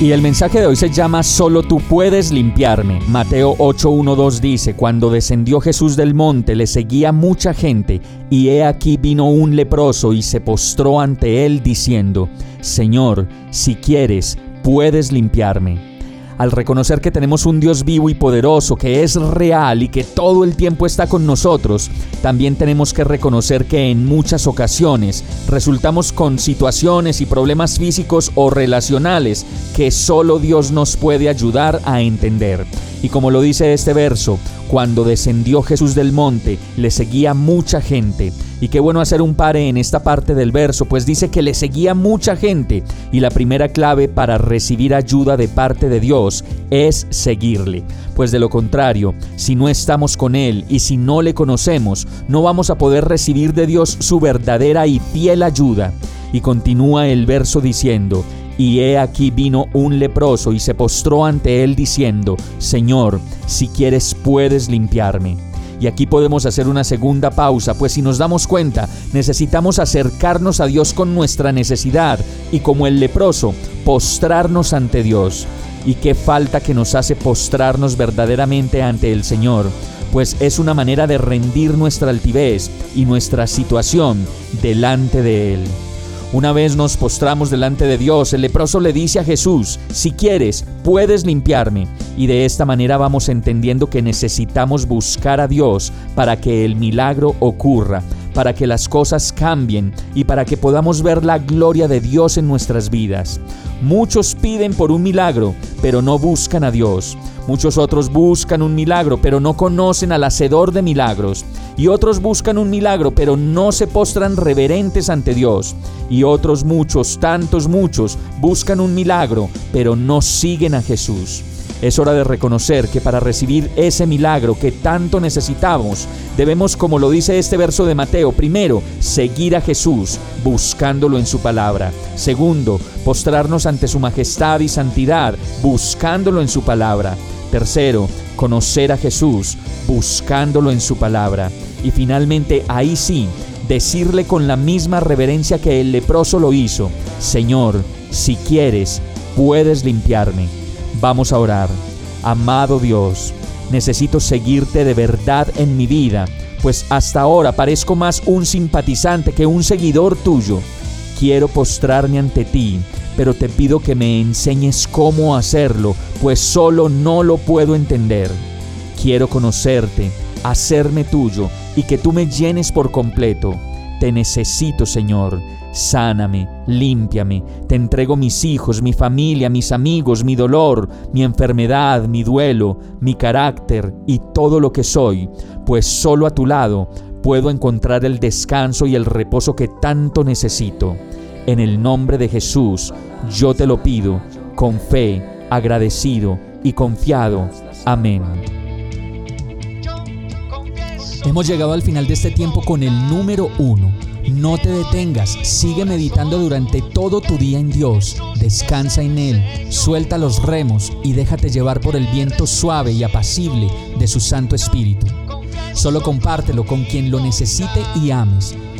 Y el mensaje de hoy se llama Solo tú puedes limpiarme. Mateo 8:12 dice, Cuando descendió Jesús del monte le seguía mucha gente, y he aquí vino un leproso y se postró ante él diciendo, Señor, si quieres, puedes limpiarme al reconocer que tenemos un Dios vivo y poderoso, que es real y que todo el tiempo está con nosotros, también tenemos que reconocer que en muchas ocasiones resultamos con situaciones y problemas físicos o relacionales que solo Dios nos puede ayudar a entender. Y como lo dice este verso, cuando descendió Jesús del monte, le seguía mucha gente. Y qué bueno hacer un pare en esta parte del verso, pues dice que le seguía mucha gente. Y la primera clave para recibir ayuda de parte de Dios es seguirle. Pues de lo contrario, si no estamos con Él y si no le conocemos, no vamos a poder recibir de Dios su verdadera y fiel ayuda. Y continúa el verso diciendo, y he aquí vino un leproso y se postró ante él diciendo, Señor, si quieres puedes limpiarme. Y aquí podemos hacer una segunda pausa, pues si nos damos cuenta, necesitamos acercarnos a Dios con nuestra necesidad y como el leproso, postrarnos ante Dios. Y qué falta que nos hace postrarnos verdaderamente ante el Señor, pues es una manera de rendir nuestra altivez y nuestra situación delante de Él. Una vez nos postramos delante de Dios, el leproso le dice a Jesús, si quieres, puedes limpiarme. Y de esta manera vamos entendiendo que necesitamos buscar a Dios para que el milagro ocurra, para que las cosas cambien y para que podamos ver la gloria de Dios en nuestras vidas. Muchos piden por un milagro, pero no buscan a Dios. Muchos otros buscan un milagro, pero no conocen al Hacedor de milagros. Y otros buscan un milagro, pero no se postran reverentes ante Dios. Y otros muchos, tantos muchos, buscan un milagro, pero no siguen a Jesús. Es hora de reconocer que para recibir ese milagro que tanto necesitamos, debemos, como lo dice este verso de Mateo, primero, seguir a Jesús, buscándolo en su palabra. Segundo, postrarnos ante su majestad y santidad, buscándolo en su palabra. Tercero, conocer a Jesús, buscándolo en su palabra. Y finalmente, ahí sí, decirle con la misma reverencia que el leproso lo hizo, Señor, si quieres, puedes limpiarme. Vamos a orar. Amado Dios, necesito seguirte de verdad en mi vida, pues hasta ahora parezco más un simpatizante que un seguidor tuyo. Quiero postrarme ante ti, pero te pido que me enseñes cómo hacerlo, pues solo no lo puedo entender. Quiero conocerte, hacerme tuyo y que tú me llenes por completo. Te necesito, Señor. Sáname, límpiame, te entrego mis hijos, mi familia, mis amigos, mi dolor, mi enfermedad, mi duelo, mi carácter y todo lo que soy, pues solo a tu lado puedo encontrar el descanso y el reposo que tanto necesito. En el nombre de Jesús, yo te lo pido, con fe, agradecido y confiado. Amén. Hemos llegado al final de este tiempo con el número uno. No te detengas, sigue meditando durante todo tu día en Dios, descansa en Él, suelta los remos y déjate llevar por el viento suave y apacible de su Santo Espíritu. Solo compártelo con quien lo necesite y ames.